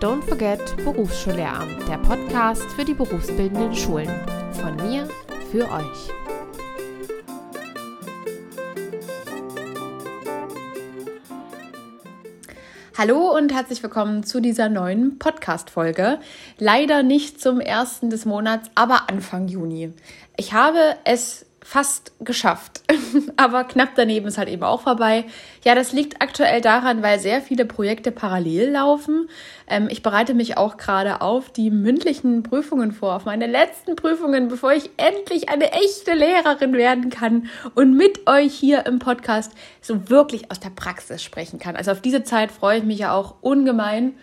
Don't Forget Berufsschullehramt, der Podcast für die berufsbildenden Schulen. Von mir für euch. Hallo und herzlich willkommen zu dieser neuen Podcast-Folge. Leider nicht zum ersten des Monats, aber Anfang Juni. Ich habe es fast geschafft. Aber knapp daneben ist halt eben auch vorbei. Ja, das liegt aktuell daran, weil sehr viele Projekte parallel laufen. Ähm, ich bereite mich auch gerade auf die mündlichen Prüfungen vor, auf meine letzten Prüfungen, bevor ich endlich eine echte Lehrerin werden kann und mit euch hier im Podcast so wirklich aus der Praxis sprechen kann. Also auf diese Zeit freue ich mich ja auch ungemein.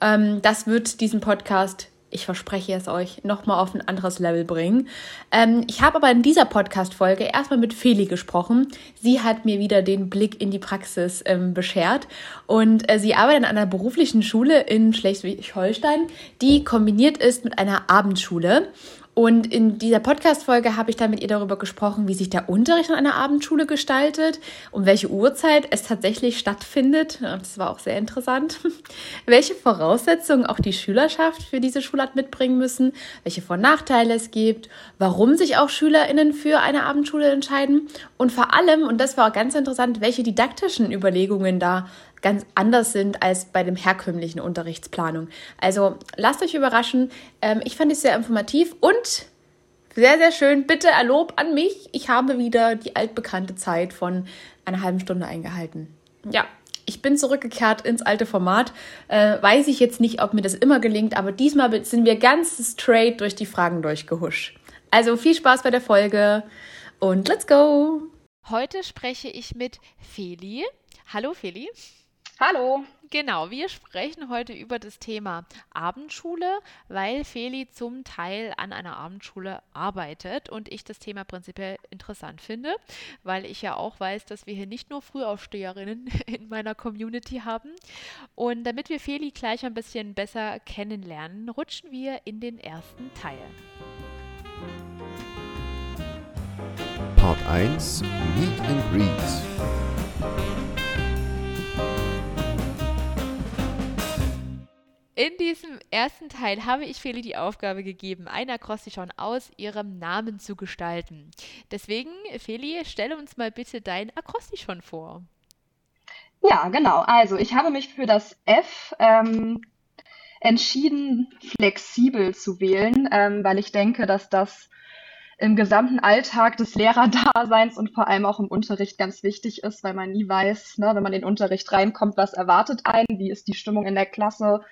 Ähm, das wird diesen Podcast ich verspreche es euch, nochmal auf ein anderes Level bringen. Ähm, ich habe aber in dieser Podcast-Folge erstmal mit Feli gesprochen. Sie hat mir wieder den Blick in die Praxis ähm, beschert und äh, sie arbeitet an einer beruflichen Schule in Schleswig-Holstein, die kombiniert ist mit einer Abendschule. Und in dieser Podcast-Folge habe ich dann mit ihr darüber gesprochen, wie sich der Unterricht an einer Abendschule gestaltet, um welche Uhrzeit es tatsächlich stattfindet. Das war auch sehr interessant. welche Voraussetzungen auch die Schülerschaft für diese Schulart mitbringen müssen, welche Vor- und Nachteile es gibt, warum sich auch SchülerInnen für eine Abendschule entscheiden und vor allem, und das war auch ganz interessant, welche didaktischen Überlegungen da ganz anders sind als bei dem herkömmlichen Unterrichtsplanung. Also lasst euch überraschen. Ähm, ich fand es sehr informativ und sehr, sehr schön. Bitte erlob an mich. Ich habe wieder die altbekannte Zeit von einer halben Stunde eingehalten. Ja, ich bin zurückgekehrt ins alte Format. Äh, weiß ich jetzt nicht, ob mir das immer gelingt, aber diesmal sind wir ganz straight durch die Fragen durchgehuscht. Also viel Spaß bei der Folge und let's go! Heute spreche ich mit Feli. Hallo Feli. Hallo. Genau, wir sprechen heute über das Thema Abendschule, weil Feli zum Teil an einer Abendschule arbeitet und ich das Thema prinzipiell interessant finde, weil ich ja auch weiß, dass wir hier nicht nur Frühaufsteherinnen in meiner Community haben. Und damit wir Feli gleich ein bisschen besser kennenlernen, rutschen wir in den ersten Teil. Part 1 Meet and Greet. In diesem ersten Teil habe ich Feli die Aufgabe gegeben, ein Akrostichon aus ihrem Namen zu gestalten. Deswegen, Feli, stelle uns mal bitte dein Akrostichon vor. Ja, genau. Also, ich habe mich für das F ähm, entschieden, flexibel zu wählen, ähm, weil ich denke, dass das im gesamten Alltag des Lehrerdaseins und vor allem auch im Unterricht ganz wichtig ist, weil man nie weiß, ne, wenn man in den Unterricht reinkommt, was erwartet einen, wie ist die Stimmung in der Klasse,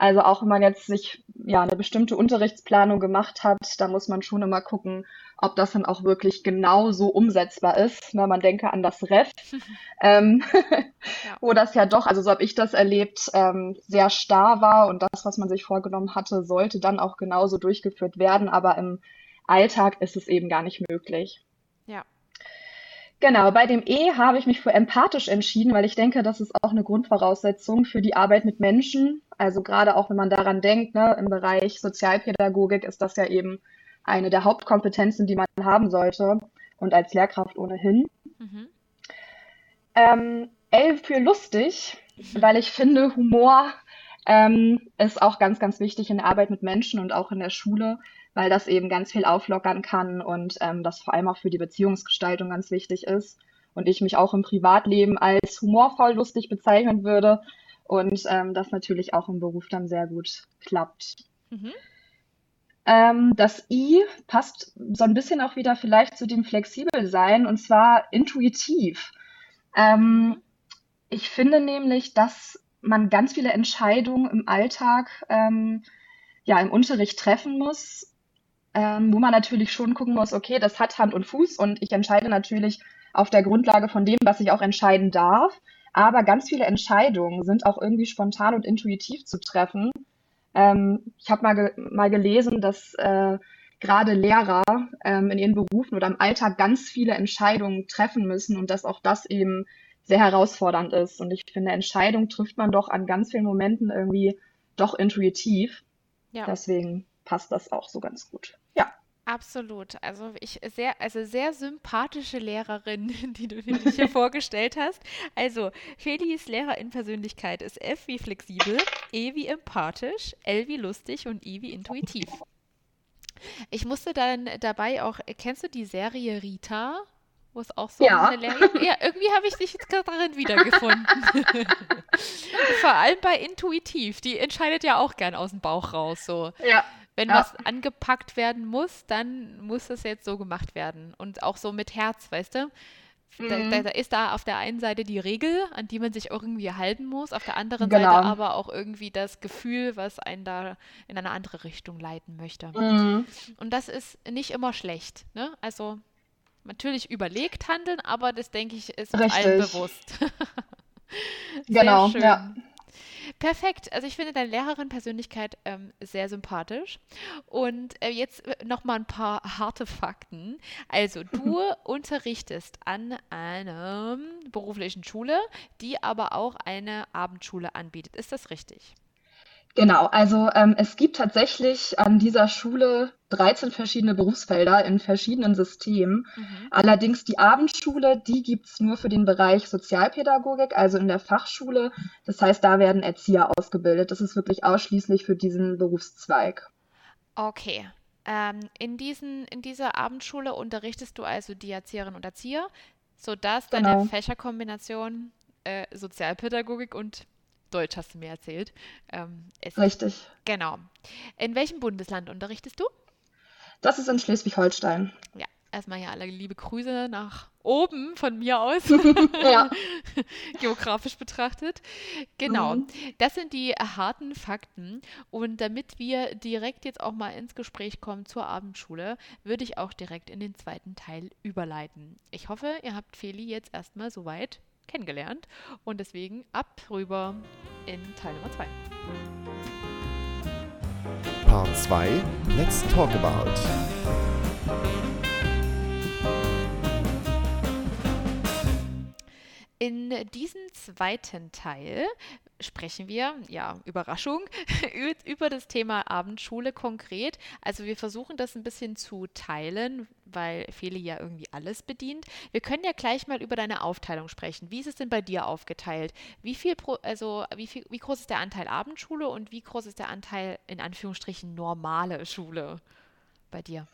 also auch wenn man jetzt sich ja eine bestimmte Unterrichtsplanung gemacht hat, da muss man schon immer gucken, ob das dann auch wirklich genau so umsetzbar ist. Na, man denke an das Ref, ähm, ja. wo das ja doch, also so habe ich das erlebt, ähm, sehr starr war und das, was man sich vorgenommen hatte, sollte dann auch genauso durchgeführt werden, aber im Alltag ist es eben gar nicht möglich. Ja. Genau, bei dem E habe ich mich für empathisch entschieden, weil ich denke, das ist auch eine Grundvoraussetzung für die Arbeit mit Menschen. Also gerade auch wenn man daran denkt, ne, im Bereich Sozialpädagogik ist das ja eben eine der Hauptkompetenzen, die man haben sollte und als Lehrkraft ohnehin. Mhm. Ähm, L für lustig, weil ich finde, Humor ähm, ist auch ganz, ganz wichtig in der Arbeit mit Menschen und auch in der Schule weil das eben ganz viel auflockern kann und ähm, das vor allem auch für die Beziehungsgestaltung ganz wichtig ist. Und ich mich auch im Privatleben als humorvoll lustig bezeichnen würde und ähm, das natürlich auch im Beruf dann sehr gut klappt. Mhm. Ähm, das I passt so ein bisschen auch wieder vielleicht zu dem Flexibelsein und zwar intuitiv. Ähm, ich finde nämlich, dass man ganz viele Entscheidungen im Alltag ähm, ja im Unterricht treffen muss ähm, wo man natürlich schon gucken muss, okay, das hat Hand und Fuß und ich entscheide natürlich auf der Grundlage von dem, was ich auch entscheiden darf. Aber ganz viele Entscheidungen sind auch irgendwie spontan und intuitiv zu treffen. Ähm, ich habe mal, ge mal gelesen, dass äh, gerade Lehrer ähm, in ihren Berufen oder im Alltag ganz viele Entscheidungen treffen müssen und dass auch das eben sehr herausfordernd ist. Und ich finde, Entscheidungen trifft man doch an ganz vielen Momenten irgendwie doch intuitiv. Ja. Deswegen passt das auch so ganz gut. Absolut. Also ich sehr, also sehr sympathische Lehrerin, die du dich hier vorgestellt hast. Also Felis Lehrerin-Persönlichkeit ist F wie flexibel, E wie empathisch, L wie lustig und I wie intuitiv. Ich musste dann dabei auch, kennst du die Serie Rita? Wo es auch so Ja. eine Lehrerin. Ja, irgendwie habe ich dich jetzt gerade darin wiedergefunden. Vor allem bei intuitiv. Die entscheidet ja auch gern aus dem Bauch raus. So. Ja. Wenn Ja. was angepackt werden muss, dann muss das jetzt so gemacht werden. Und auch so mit Herz, weißt du? Da, Mhm. da, da ist da auf der einen Seite die Regel, an die man sich irgendwie halten muss, auf der anderen Genau. Seite aber auch irgendwie das Gefühl, was einen da in eine andere Richtung leiten möchte. Mhm. Und das ist nicht immer schlecht. Ne? Also natürlich überlegt handeln, aber das denke ich ist uns allen bewusst. Genau, ja. Perfekt. Also ich finde deine Lehrerin-Persönlichkeit ähm, sehr sympathisch. Und äh, jetzt noch mal ein paar harte Fakten. Also du unterrichtest an einer beruflichen Schule, die aber auch eine Abendschule anbietet. Ist das richtig? Genau, also ähm, es gibt tatsächlich an dieser Schule 13 verschiedene Berufsfelder in verschiedenen Systemen. Mhm. Allerdings die Abendschule, die gibt's nur für den Bereich Sozialpädagogik, also in der Fachschule. Das heißt, da werden Erzieher ausgebildet. Das ist wirklich ausschließlich für diesen Berufszweig. Okay. Ähm, in diesen, in dieser Abendschule unterrichtest du also die Erzieherinnen und Erzieher, sodass deine Genau. Fächerkombination äh, Sozialpädagogik und Deutsch hast du mir erzählt. Ähm, ist. Richtig. Genau. In welchem Bundesland unterrichtest du? Das ist in Schleswig-Holstein. Ja, erstmal ja alle liebe Grüße nach oben von mir aus, Ja. geografisch betrachtet. Genau, Mhm. das sind die harten Fakten. Und damit wir direkt jetzt auch mal ins Gespräch kommen zur Abendschule, würde ich auch direkt in den zweiten Teil überleiten. Ich hoffe, ihr habt Feli jetzt erstmal soweit kennengelernt und deswegen ab rüber in Teil Nummer 2. Part 2. Let's talk about. In diesem zweiten Teil sprechen wir, ja, Überraschung, über das Thema Abendschule konkret. Also wir versuchen das ein bisschen zu teilen, weil Feli ja irgendwie alles bedient. Wir können ja gleich mal über deine Aufteilung sprechen. Wie ist es denn bei dir aufgeteilt? Wie viel pro, also wie viel, wie groß ist der Anteil Abendschule und wie groß ist der Anteil in Anführungsstrichen normale Schule bei dir?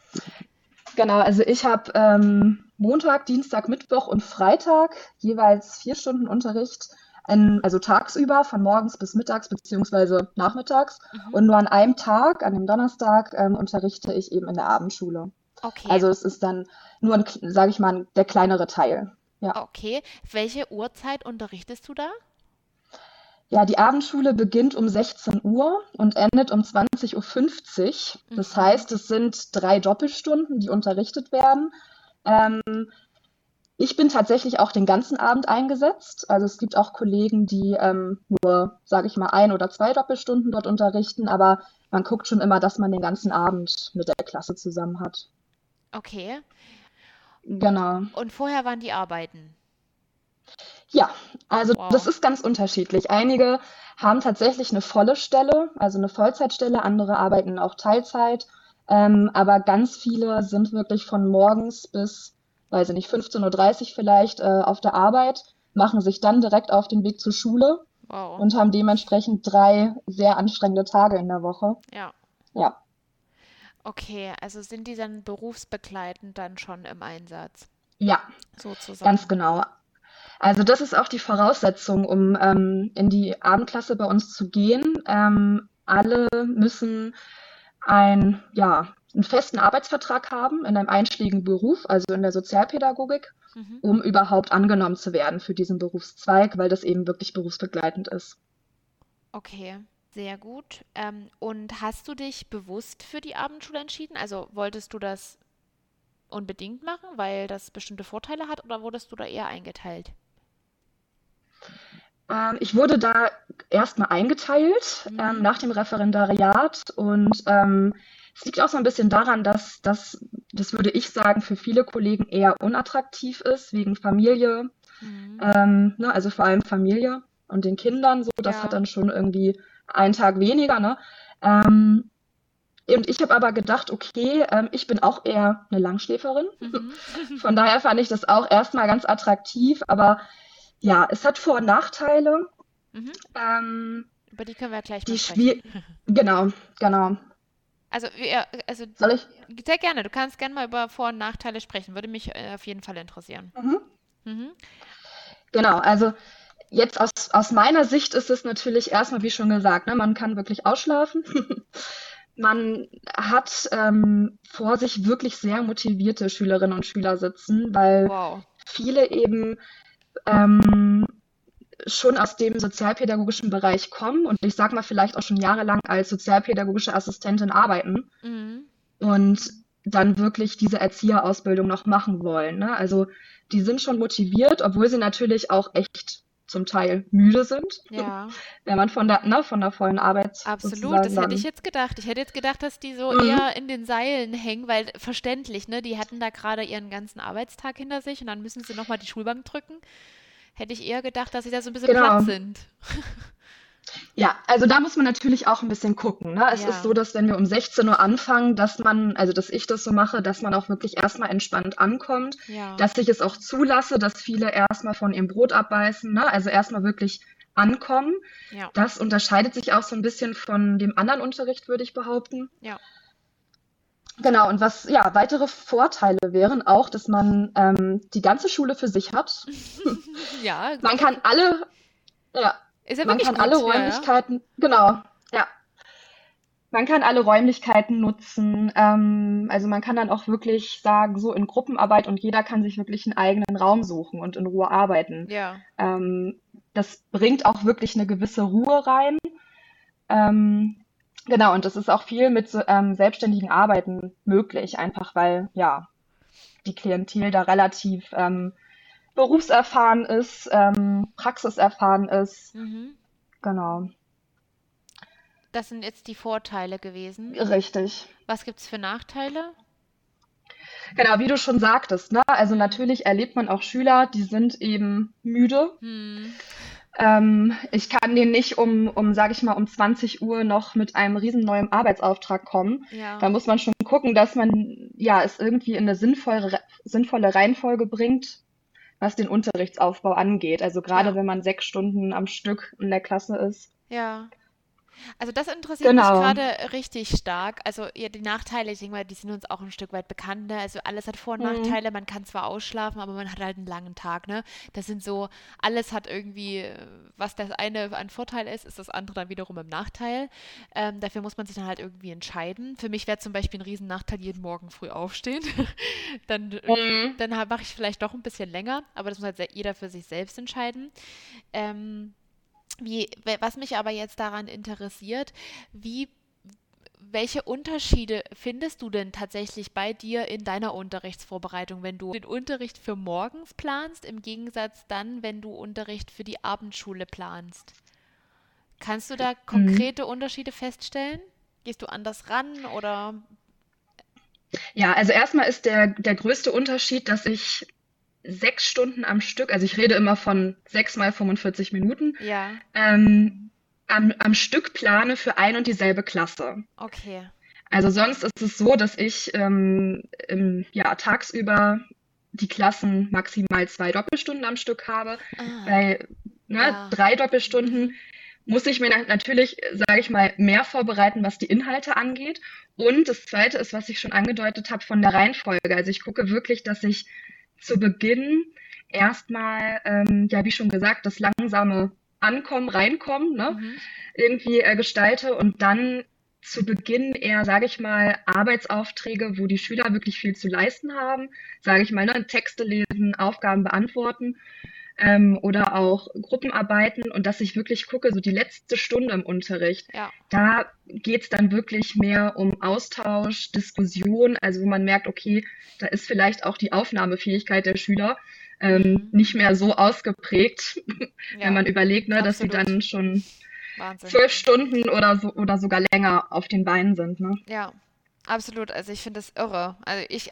Genau, also ich habe ähm, Montag, Dienstag, Mittwoch und Freitag jeweils vier Stunden Unterricht, an, also tagsüber von morgens bis mittags beziehungsweise nachmittags. Mhm. Und nur an einem Tag, an dem Donnerstag, ähm, unterrichte ich eben in der Abendschule. Okay. Also es ist dann nur, ein, sage ich mal, der kleinere Teil. Ja. Okay. Welche Uhrzeit unterrichtest du da? Ja, die Abendschule beginnt um 16 Uhr und endet um 20.50 Uhr. Das Mhm. heißt, es sind drei Doppelstunden, die unterrichtet werden. Ähm, ich bin tatsächlich auch den ganzen Abend eingesetzt. Also es gibt auch Kollegen, die ähm, nur, sage ich mal, ein oder zwei Doppelstunden dort unterrichten, aber man guckt schon immer, dass man den ganzen Abend mit der Klasse zusammen hat. Okay. Genau. Und vorher waren die Arbeiten. Ja, also Wow. das ist ganz unterschiedlich. Einige haben tatsächlich eine volle Stelle, also eine Vollzeitstelle, andere arbeiten auch Teilzeit, ähm, aber ganz viele sind wirklich von morgens bis, weiß ich nicht, 15.30 Uhr vielleicht äh, auf der Arbeit, machen sich dann direkt auf den Weg zur Schule Wow. und haben dementsprechend drei sehr anstrengende Tage in der Woche. Ja. Ja, Okay, also sind die dann berufsbegleitend dann schon im Einsatz, ja, sozusagen. ganz genau. Also das ist auch die Voraussetzung, um ähm, in die Abendklasse bei uns zu gehen. Ähm, alle müssen ein, ja, einen festen Arbeitsvertrag haben in einem einschlägigen Beruf, also in der Sozialpädagogik, Mhm. um überhaupt angenommen zu werden für diesen Berufszweig, weil das eben wirklich berufsbegleitend ist. Okay, sehr gut. Ähm, und hast du dich bewusst für die Abendschule entschieden? Also wolltest du das unbedingt machen, weil das bestimmte Vorteile hat, oder wurdest du da eher eingeteilt? Ähm, ich wurde da erstmal eingeteilt Mhm. ähm, nach dem Referendariat und ähm, es liegt auch so ein bisschen daran, dass das, das würde ich sagen, für viele Kollegen eher unattraktiv ist, wegen Familie, Mhm. ähm, ne, also vor allem Familie und den Kindern so, das Ja. hat dann schon irgendwie einen Tag weniger, ne? Ähm, Und ich habe aber gedacht, okay, ähm, ich bin auch eher eine Langschläferin. Mhm. Von daher fand ich das auch erstmal ganz attraktiv. Aber ja, es hat Vor- und Nachteile. Mhm. Ähm, Über die können wir gleich die sprechen. Genau, genau. Also, ja, also Soll ich? sehr gerne. Du kannst gerne mal über Vor- und Nachteile sprechen. Würde mich äh, auf jeden Fall interessieren. Mhm. Mhm. Genau, also jetzt aus, aus meiner Sicht ist es natürlich erstmal, wie schon gesagt, ne, man kann wirklich ausschlafen. man hat ähm, vor sich wirklich sehr motivierte Schülerinnen und Schüler sitzen, weil wow. viele eben ähm, schon aus dem sozialpädagogischen Bereich kommen und ich sag mal vielleicht auch schon jahrelang als sozialpädagogische Assistentin arbeiten mhm. und dann wirklich diese Erzieherausbildung noch machen wollen. Ne? Also die sind schon motiviert, obwohl sie natürlich auch echt zum Teil müde sind. Ja. Wenn man von der, ne, von der vollen Arbeit. Absolut, das hätte ich jetzt gedacht. Ich hätte jetzt gedacht, dass die so mhm. eher in den Seilen hängen, weil verständlich, ne? Die hatten da gerade ihren ganzen Arbeitstag hinter sich und dann müssen sie nochmal die Schulbank drücken. Hätte ich eher gedacht, dass sie da so ein bisschen genau. platt sind. Ja, also da muss man natürlich auch ein bisschen gucken. Ne? Es ja. ist so, dass wenn wir um 16 Uhr anfangen, dass man, also dass ich das so mache, dass man auch wirklich erstmal entspannt ankommt, ja. dass ich es auch zulasse, dass viele erstmal von ihrem Brot abbeißen, ne? also erstmal wirklich ankommen. Ja. Das unterscheidet sich auch so ein bisschen von dem anderen Unterricht, würde ich behaupten. Ja. Genau, und was, ja, weitere Vorteile wären auch, dass man ähm, die ganze Schule für sich hat. ja. Man kann alle, ja, ja man kann gut, alle Räumlichkeiten, ja, genau, ja. Man kann alle Räumlichkeiten nutzen. Ähm, also man kann dann auch wirklich sagen, so in Gruppenarbeit und jeder kann sich wirklich einen eigenen Raum suchen und in Ruhe arbeiten. Ja. Ähm, das bringt auch wirklich eine gewisse Ruhe rein. Ähm, genau, und das ist auch viel mit ähm, selbstständigen Arbeiten möglich, einfach weil, ja, die Klientel da relativ ähm, berufserfahren ist, ähm, praxiserfahren ist. Mhm. Genau. Das sind jetzt die Vorteile gewesen. Richtig. Was gibt es für Nachteile? Genau, wie du schon sagtest, ne? Also natürlich erlebt man auch Schüler, die sind eben müde. Hm. Ähm, ich kann denen nicht um, um sage ich mal, um 20 Uhr noch mit einem riesen neuen Arbeitsauftrag kommen. Ja. Da muss man schon gucken, dass man ja es irgendwie in eine sinnvolle, sinnvolle Reihenfolge bringt, was den Unterrichtsaufbau angeht. Also gerade ja. wenn man sechs Stunden am Stück in der Klasse ist. Ja. Also das interessiert genau. mich gerade richtig stark. Also ja, die Nachteile, ich denke mal, die sind uns auch ein Stück weit bekannt. Ne? Also alles hat Vor- und mhm. Nachteile. Man kann zwar ausschlafen, aber man hat halt einen langen Tag. Ne? Das sind so, alles hat irgendwie, was das eine ein Vorteil ist, ist das andere dann wiederum im Nachteil. Ähm, dafür muss man sich dann halt irgendwie entscheiden. Für mich wäre zum Beispiel ein riesen Nachteil, jeden Morgen früh aufstehen. dann mhm. dann mache ich vielleicht doch ein bisschen länger, aber das muss halt jeder für sich selbst entscheiden. Ähm, wie, was mich aber jetzt daran interessiert, wie welche Unterschiede findest du denn tatsächlich bei dir in deiner Unterrichtsvorbereitung, wenn du den Unterricht für morgens planst, im Gegensatz dann, wenn du Unterricht für die Abendschule planst? Kannst du da mhm. konkrete mhm. Unterschiede feststellen? Gehst du anders ran oder? Ja, also erstmal ist der, der größte Unterschied, dass ich sechs Stunden am Stück, also ich rede immer von sechs mal 45 Minuten, ja. ähm, am, am Stück plane für ein und dieselbe Klasse. Okay. Also sonst ist es so, dass ich ähm, im, ja, tagsüber die Klassen maximal zwei Doppelstunden am Stück habe. Ah, weil ne, ja. drei Doppelstunden muss ich mir natürlich, sage ich mal, mehr vorbereiten, was die Inhalte angeht. Und das Zweite ist, was ich schon angedeutet habe, von der Reihenfolge. Also ich gucke wirklich, dass ich zu Beginn erstmal, ähm, ja, wie schon gesagt, das langsame Ankommen, Reinkommen, ne, mhm. irgendwie äh, gestalte und dann zu Beginn eher, sage ich mal, Arbeitsaufträge, wo die Schüler wirklich viel zu leisten haben, sage ich mal, ne, Texte lesen, Aufgaben beantworten ähm, oder auch Gruppenarbeiten und dass ich wirklich gucke, so die letzte Stunde im Unterricht, ja. da geht's dann wirklich mehr um Austausch, Diskussion, also wo man merkt, okay, da ist vielleicht auch die Aufnahmefähigkeit der Schüler ähm, mhm. nicht mehr so ausgeprägt, ja. wenn man überlegt, ne, dass sie dann schon Wahnsinn. zwölf Stunden oder so oder sogar länger auf den Beinen sind. Ne? Ja, absolut. Also ich finde das irre. Also ich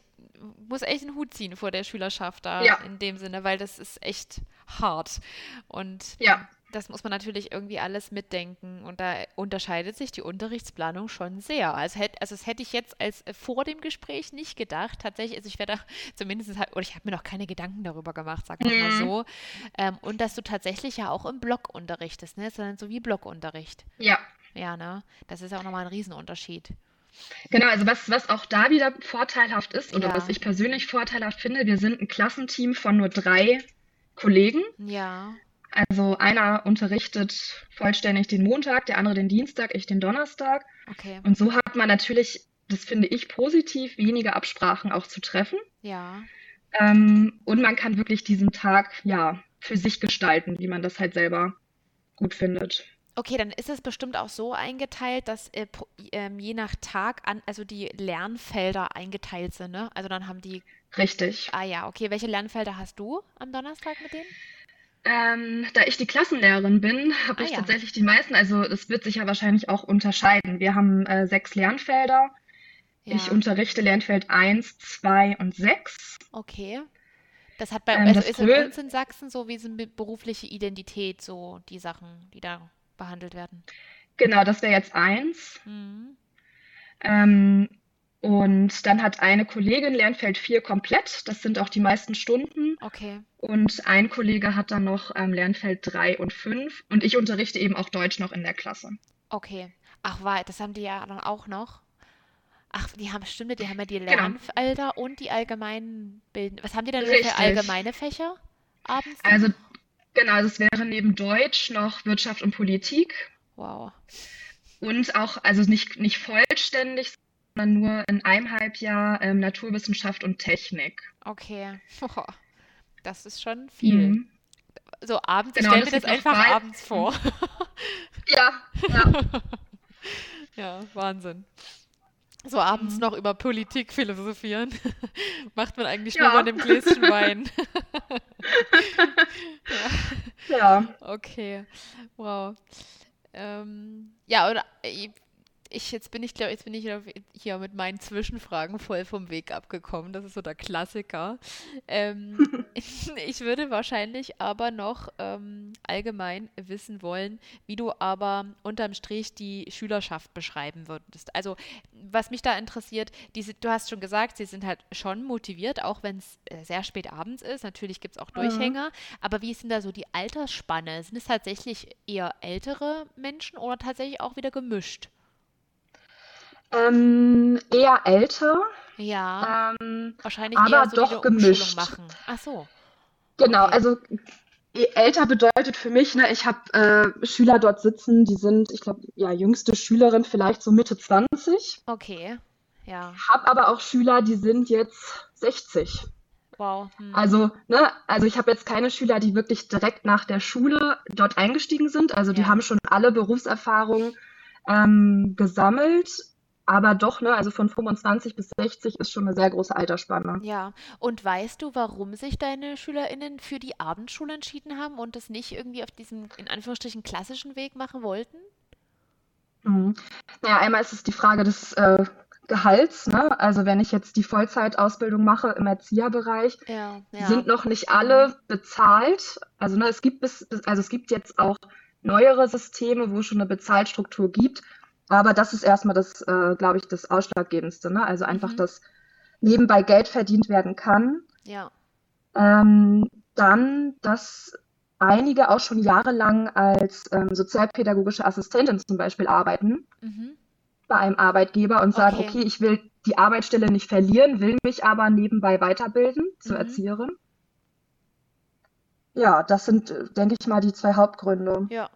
muss echt einen Hut ziehen vor der Schülerschaft da ja. in dem Sinne, weil das ist echt hart. Und ja. das muss man natürlich irgendwie alles mitdenken. Und da unterscheidet sich die Unterrichtsplanung schon sehr. Also, hätt, also das hätte ich jetzt als äh, vor dem Gespräch nicht gedacht. Tatsächlich, also ich werde zumindest, oder ich habe mir noch keine Gedanken darüber gemacht, sag mal mhm. so. Ähm, und dass du tatsächlich ja auch im Blog unterrichtest, ne? Sondern so wie Blogunterricht. Ja. Ja, ne? Das ist ja auch nochmal ein Riesenunterschied. Genau, also was, was auch da wieder vorteilhaft ist oder ja. was ich persönlich vorteilhaft finde, wir sind ein Klassenteam von nur drei Kollegen. Ja. Also einer unterrichtet vollständig den Montag, der andere den Dienstag, ich den Donnerstag. Okay. Und so hat man natürlich, das finde ich positiv, weniger Absprachen auch zu treffen. Ja. Ähm, und man kann wirklich diesen Tag ja für sich gestalten, wie man das halt selber gut findet. Okay, dann ist es bestimmt auch so eingeteilt, dass äh, ähm, je nach Tag an, also die Lernfelder eingeteilt sind, ne? Also dann haben die. Richtig. Ah ja, okay. Welche Lernfelder hast du am Donnerstag mit denen? Ähm, da ich die Klassenlehrerin bin, habe ah, ich ja. tatsächlich die meisten, also es wird sich ja wahrscheinlich auch unterscheiden. Wir haben äh, sechs Lernfelder. Ja. Ich unterrichte Lernfeld 1, 2 und 6. Okay. Das hat bei ähm, also ist in uns in Sachsen so wie so eine berufliche Identität, so die Sachen, die da behandelt werden. Genau, das wäre jetzt 1. Mhm. Ähm, und dann hat eine Kollegin Lernfeld 4 komplett. Das sind auch die meisten Stunden. Okay. Und ein Kollege hat dann noch ähm, Lernfeld 3 und 5. Und ich unterrichte eben auch Deutsch noch in der Klasse. Okay. Ach, weit, das haben die ja dann auch noch. Ach, die haben, stimmt, die haben ja die genau. Lernfelder genau. und die allgemeinen Bilden. Was haben die denn für allgemeine Fächer abends? Also, genau, das wäre neben Deutsch noch Wirtschaft und Politik. Wow. Und auch, also nicht, nicht vollständig, sondern nur in einem Halbjahr ähm, Naturwissenschaft und Technik. Okay. Das ist schon viel. Mhm. So abends, genau, ich stelle mir das einfach bei... abends vor. ja, ja. ja, Wahnsinn. So abends mhm. noch über Politik philosophieren. Macht man eigentlich ja. nur bei einem Gläschen Wein. ja. ja. Okay. Wow. Ähm, ja, oder äh, ich, jetzt bin ich, glaube jetzt bin ich hier mit meinen Zwischenfragen voll vom Weg abgekommen. Das ist so der Klassiker. Ähm, ich würde wahrscheinlich aber noch ähm, allgemein wissen wollen, wie du aber unterm Strich die Schülerschaft beschreiben würdest. Also, was mich da interessiert, diese, du hast schon gesagt, sie sind halt schon motiviert, auch wenn es äh, sehr spät abends ist. Natürlich gibt es auch mhm. Durchhänger. Mhm. Aber wie ist denn da so die Altersspanne? Sind es tatsächlich eher ältere Menschen oder tatsächlich auch wieder gemischt? Ähm, eher älter. Ja. Ähm, wahrscheinlich aber so doch gemischt. Machen. Ach so. Genau, okay. also älter bedeutet für mich, ne, ich habe äh, Schüler dort sitzen, die sind, ich glaube, ja, jüngste Schülerin vielleicht so Mitte 20. Okay, ja. Hab aber auch Schüler, die sind jetzt 60. Wow. Hm. Also, ne, also ich habe jetzt keine Schüler, die wirklich direkt nach der Schule dort eingestiegen sind. Also die ja. haben schon alle Berufserfahrung ähm, gesammelt aber doch, ne, also von 25 bis 60 ist schon eine sehr große Altersspanne. Ja, und weißt du, warum sich deine SchülerInnen für die Abendschule entschieden haben und das nicht irgendwie auf diesem, in Anführungsstrichen, klassischen Weg machen wollten? Mhm. Naja, einmal ist es die Frage des äh, Gehalts, ne? Also wenn ich jetzt die Vollzeitausbildung mache im Erzieherbereich, ja, ja. sind noch nicht alle bezahlt. Also ne, es gibt bis, also es gibt jetzt auch neuere Systeme, wo es schon eine Bezahlstruktur gibt. Aber das ist erstmal das, äh, glaube ich, das Ausschlaggebendste. Ne? Also einfach, mhm. dass nebenbei Geld verdient werden kann. Ja. Ähm, dann, dass einige auch schon jahrelang als ähm, sozialpädagogische Assistentin zum Beispiel arbeiten mhm. bei einem Arbeitgeber und sagen, okay. okay. ich will die Arbeitsstelle nicht verlieren, will mich aber nebenbei weiterbilden zur mhm. Erzieherin. Ja, das sind, äh, denke ich mal, die zwei Hauptgründe. Ja,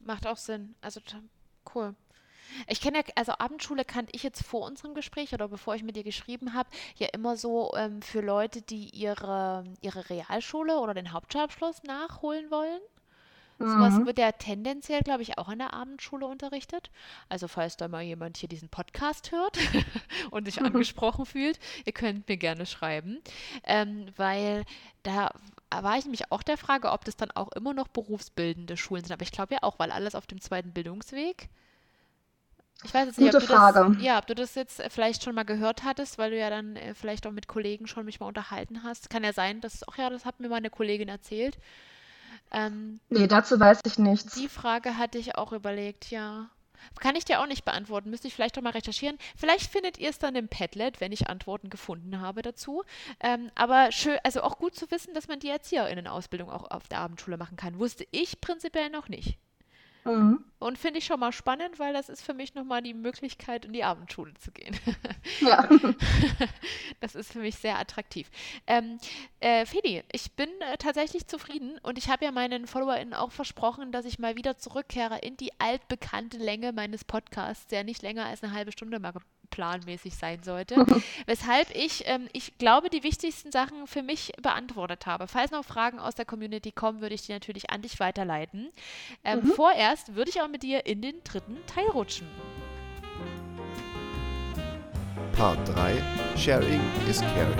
macht auch Sinn. Also cool. Ich kenne ja, also Abendschule kannte ich jetzt vor unserem Gespräch oder bevor ich mit dir geschrieben habe, ja immer so ähm, für Leute, die ihre, ihre Realschule oder den Hauptschulabschluss nachholen wollen. Mhm. Sowas wird ja tendenziell, glaube ich, auch an der Abendschule unterrichtet. Also falls da mal jemand hier diesen Podcast hört und sich angesprochen fühlt, ihr könnt mir gerne schreiben. Ähm, weil da war ich nämlich auch der Frage, ob das dann auch immer noch berufsbildende Schulen sind. Aber ich glaube ja auch, weil alles auf dem zweiten Bildungsweg ich weiß jetzt nicht, Gute ob du Frage. Das, ja, ob du das jetzt vielleicht schon mal gehört hattest, weil du ja dann äh, vielleicht auch mit Kollegen schon mich mal unterhalten hast. Kann ja sein, dass, ach ja, das hat mir meine Kollegin erzählt. Ähm, nee, dazu weiß ich nichts. Die Frage hatte ich auch überlegt, ja. Kann ich dir auch nicht beantworten. Müsste ich vielleicht doch mal recherchieren. Vielleicht findet ihr es dann im Padlet, wenn ich Antworten gefunden habe dazu. Ähm, aber schön, also auch gut zu wissen, dass man die ErzieherInnen-Ausbildung auch auf der Abendschule machen kann. Wusste ich prinzipiell noch nicht. Mhm. Und finde ich schon mal spannend, weil das ist für mich nochmal die Möglichkeit, in die Abendschule zu gehen. Ja. das ist für mich sehr attraktiv. Ähm, äh, Fedi, ich bin äh, tatsächlich zufrieden und ich habe ja meinen FollowerInnen auch versprochen, dass ich mal wieder zurückkehre in die altbekannte Länge meines Podcasts, der nicht länger als eine halbe Stunde mal planmäßig sein sollte. Weshalb ich, ähm, ich glaube, die wichtigsten Sachen für mich beantwortet habe. Falls noch Fragen aus der Community kommen, würde ich die natürlich an dich weiterleiten. Ähm, mhm. Vorerst würde ich auch mit dir in den dritten Teil rutschen. Part 3 Sharing is Caring.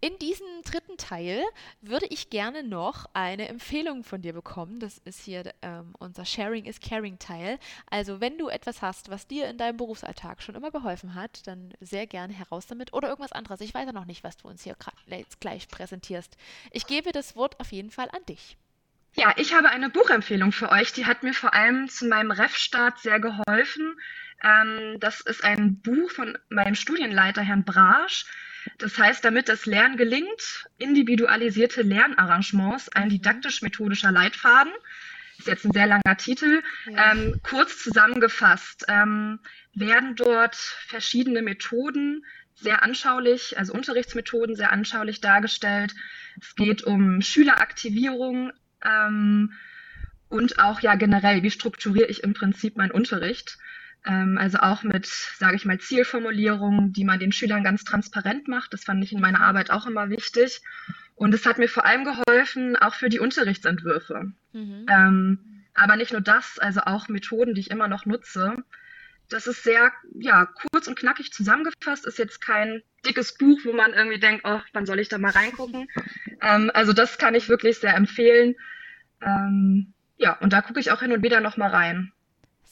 In diesem dritten Teil würde ich gerne noch eine Empfehlung von dir bekommen. Das ist hier ähm, unser Sharing is Caring Teil. Also wenn du etwas hast, was dir in deinem Berufsalltag schon immer geholfen hat, dann sehr gerne heraus damit oder irgendwas anderes. Ich weiß ja noch nicht, was du uns hier jetzt gleich präsentierst. Ich gebe das Wort auf jeden Fall an dich. Ja, ich habe eine Buchempfehlung für euch. Die hat mir vor allem zu meinem Ref-Start sehr geholfen. Ähm, das ist ein Buch von meinem Studienleiter, Herrn Brasch. Das heißt, damit das Lernen gelingt, individualisierte Lernarrangements, ein didaktisch-methodischer Leitfaden, ist jetzt ein sehr langer Titel, ja. ähm, kurz zusammengefasst, ähm, werden dort verschiedene Methoden sehr anschaulich, also Unterrichtsmethoden sehr anschaulich dargestellt. Es geht um Schüleraktivierung ähm, und auch ja generell, wie strukturiere ich im Prinzip meinen Unterricht. Ähm, also auch mit, sage ich mal, Zielformulierungen, die man den Schülern ganz transparent macht. Das fand ich in meiner Arbeit auch immer wichtig. Und es hat mir vor allem geholfen, auch für die Unterrichtsentwürfe. Mhm. Ähm, aber nicht nur das, also auch Methoden, die ich immer noch nutze. Das ist sehr ja, kurz und knackig zusammengefasst, ist jetzt kein dickes Buch, wo man irgendwie denkt, oh, wann soll ich da mal reingucken? Ähm, also das kann ich wirklich sehr empfehlen. Ähm, ja, und da gucke ich auch hin und wieder noch mal rein.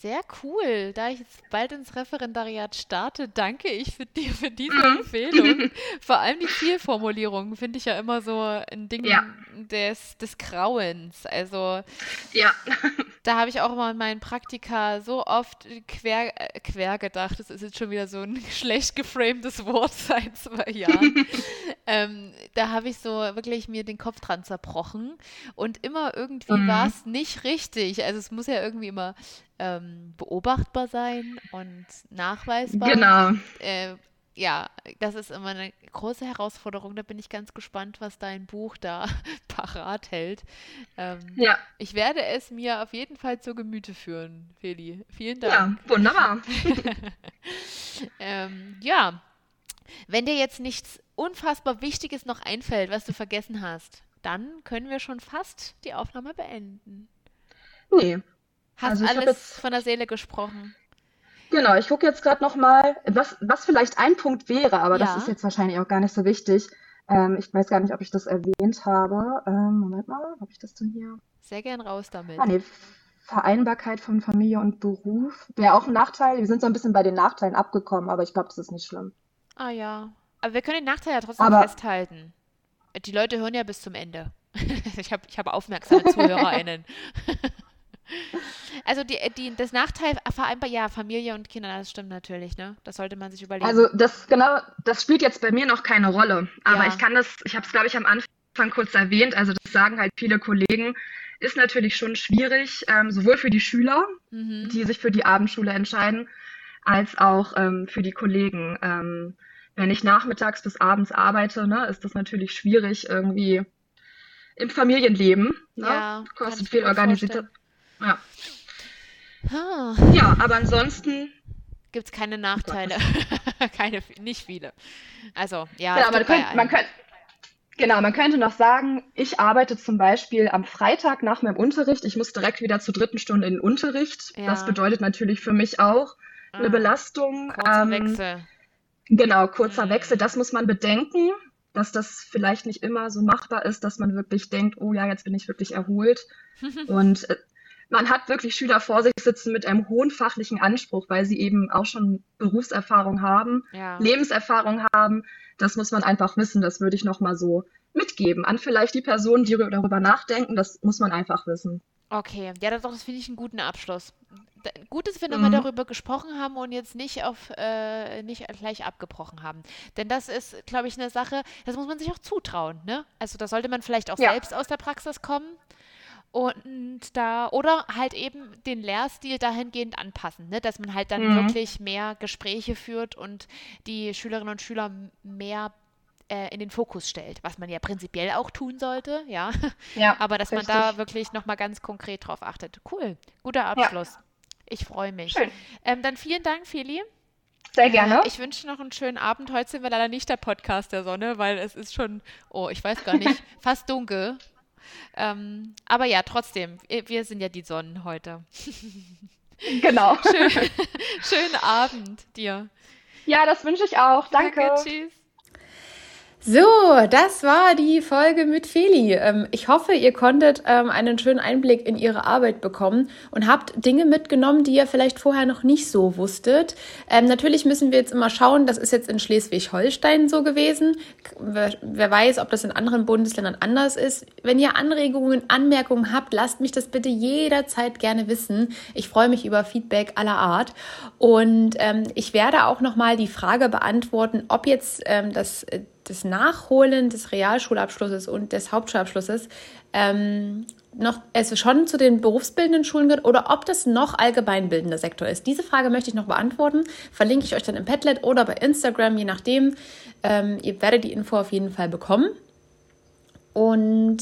Sehr cool. Da ich jetzt bald ins Referendariat starte, danke ich für, die, für diese mhm. Empfehlung. Vor allem die Zielformulierung finde ich ja immer so ein Ding ja. des, des Grauens. Also ja. Da habe ich auch immer in meinen Praktika so oft quer, äh, quer gedacht. Das ist jetzt schon wieder so ein schlecht geframtes Wort seit zwei Jahren. ähm, da habe ich so wirklich mir den Kopf dran zerbrochen. Und immer irgendwie mhm. war es nicht richtig. Also es muss ja irgendwie immer ähm, beobachtbar sein und nachweisbar. Genau. Äh, ja, das ist immer eine große Herausforderung. Da bin ich ganz gespannt, was dein Buch da parat hält. Ähm, ja. Ich werde es mir auf jeden Fall zu Gemüte führen, Feli. Vielen Dank. Ja, wunderbar. ähm, ja, wenn dir jetzt nichts unfassbar Wichtiges noch einfällt, was du vergessen hast, dann können wir schon fast die Aufnahme beenden. Nee, Hast also alles jetzt, von der Seele gesprochen. Genau, ich gucke jetzt gerade nochmal, was, was vielleicht ein Punkt wäre, aber ja. das ist jetzt wahrscheinlich auch gar nicht so wichtig. Ähm, ich weiß gar nicht, ob ich das erwähnt habe. Ähm, Moment mal, habe ich das denn hier? Sehr gern raus damit. Ah, nee, Vereinbarkeit von Familie und Beruf wäre auch ein Nachteil. Wir sind so ein bisschen bei den Nachteilen abgekommen, aber ich glaube, das ist nicht schlimm. Ah ja. Aber wir können den Nachteil ja trotzdem aber, festhalten. Die Leute hören ja bis zum Ende. ich habe ich hab aufmerksame ZuhörerInnen. Also die, die, das Nachteil vereinbar, ja, Familie und Kinder, das stimmt natürlich, ne? Das sollte man sich überlegen. Also das genau, das spielt jetzt bei mir noch keine Rolle. Aber ja. ich kann das, ich habe es glaube ich am Anfang kurz erwähnt, also das sagen halt viele Kollegen, ist natürlich schon schwierig, ähm, sowohl für die Schüler, mhm. die sich für die Abendschule entscheiden, als auch ähm, für die Kollegen. Ähm, wenn ich nachmittags bis abends arbeite, ne, ist das natürlich schwierig irgendwie im Familienleben. Ne? Ja, kostet viel Organisation. Ja. Ah. Ja, aber ansonsten gibt es keine Nachteile. keine, nicht viele. Also, ja. Genau, man, könnt, man könnt, genau, man könnte noch sagen, ich arbeite zum Beispiel am Freitag nach meinem Unterricht. Ich muss direkt wieder zur dritten Stunde in den Unterricht. Ja. Das bedeutet natürlich für mich auch eine ah, Belastung. Kurzer ähm, Wechsel. Genau, kurzer mhm. Wechsel. Das muss man bedenken, dass das vielleicht nicht immer so machbar ist, dass man wirklich denkt, oh ja, jetzt bin ich wirklich erholt. Und äh, man hat wirklich Schüler vor sich sitzen mit einem hohen fachlichen Anspruch, weil sie eben auch schon Berufserfahrung haben, ja. Lebenserfahrung haben. Das muss man einfach wissen. Das würde ich nochmal so mitgeben an vielleicht die Personen, die darüber nachdenken. Das muss man einfach wissen. Okay, ja, das, das finde ich einen guten Abschluss. Gut, dass wir mhm. nochmal darüber gesprochen haben und jetzt nicht auf äh, nicht gleich abgebrochen haben. Denn das ist, glaube ich, eine Sache, das muss man sich auch zutrauen, ne? Also da sollte man vielleicht auch ja. selbst aus der Praxis kommen und da oder halt eben den Lehrstil dahingehend anpassen, ne? dass man halt dann mhm. wirklich mehr Gespräche führt und die Schülerinnen und Schüler mehr äh, in den Fokus stellt, was man ja prinzipiell auch tun sollte, ja. ja Aber dass richtig. man da wirklich nochmal ganz konkret drauf achtet. Cool, guter Abschluss. Ja. Ich freue mich. Schön. Ähm, dann vielen Dank, Feli. Sehr gerne. Ich wünsche noch einen schönen Abend. Heute sind wir leider nicht der Podcast der Sonne, weil es ist schon, oh, ich weiß gar nicht, fast dunkel. Ähm, aber ja, trotzdem, wir sind ja die Sonnen heute. Genau. Schön, schönen Abend dir. Ja, das wünsche ich auch. Danke. Danke tschüss. So, das war die Folge mit Feli. Ähm, ich hoffe, ihr konntet ähm, einen schönen Einblick in ihre Arbeit bekommen und habt Dinge mitgenommen, die ihr vielleicht vorher noch nicht so wusstet. Ähm, natürlich müssen wir jetzt immer schauen, das ist jetzt in Schleswig-Holstein so gewesen. Wer weiß, ob das in anderen Bundesländern anders ist. Wenn ihr Anregungen, Anmerkungen habt, lasst mich das bitte jederzeit gerne wissen. Ich freue mich über Feedback aller Art. Und ich werde auch nochmal die Frage beantworten, ob jetzt das äh, das Nachholen des Realschulabschlusses und des Hauptschulabschlusses ähm, noch es schon zu den berufsbildenden Schulen gehört oder ob das noch allgemeinbildender Sektor ist. Diese Frage möchte ich noch beantworten. Verlinke ich euch dann im Padlet oder bei Instagram, je nachdem. Ähm, ihr werdet die Info auf jeden Fall bekommen. Und,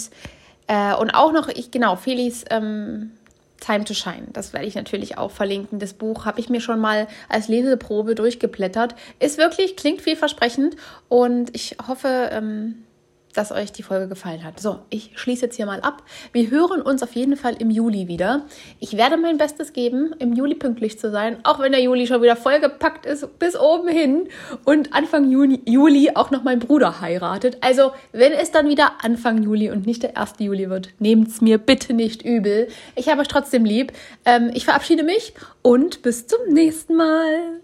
äh, und auch noch, ich genau, Felis ähm, Time to Shine. Das werde ich natürlich auch verlinken. Das Buch habe ich mir schon mal als Leseprobe durchgeblättert. Ist wirklich, klingt vielversprechend und ich hoffe, ähm, dass euch die Folge gefallen hat. So, ich schließe jetzt hier mal ab. Wir hören uns auf jeden Fall im Juli wieder. Ich werde mein Bestes geben, im Juli pünktlich zu sein, auch wenn der Juli schon wieder vollgepackt ist bis oben hin und Anfang Juni, Juli auch noch mein Bruder heiratet. Also, wenn es dann wieder Anfang Juli und nicht der 1. Juli wird, nehmt es mir bitte nicht übel. Ich habe euch trotzdem lieb. Ähm, ich verabschiede mich und bis zum nächsten Mal.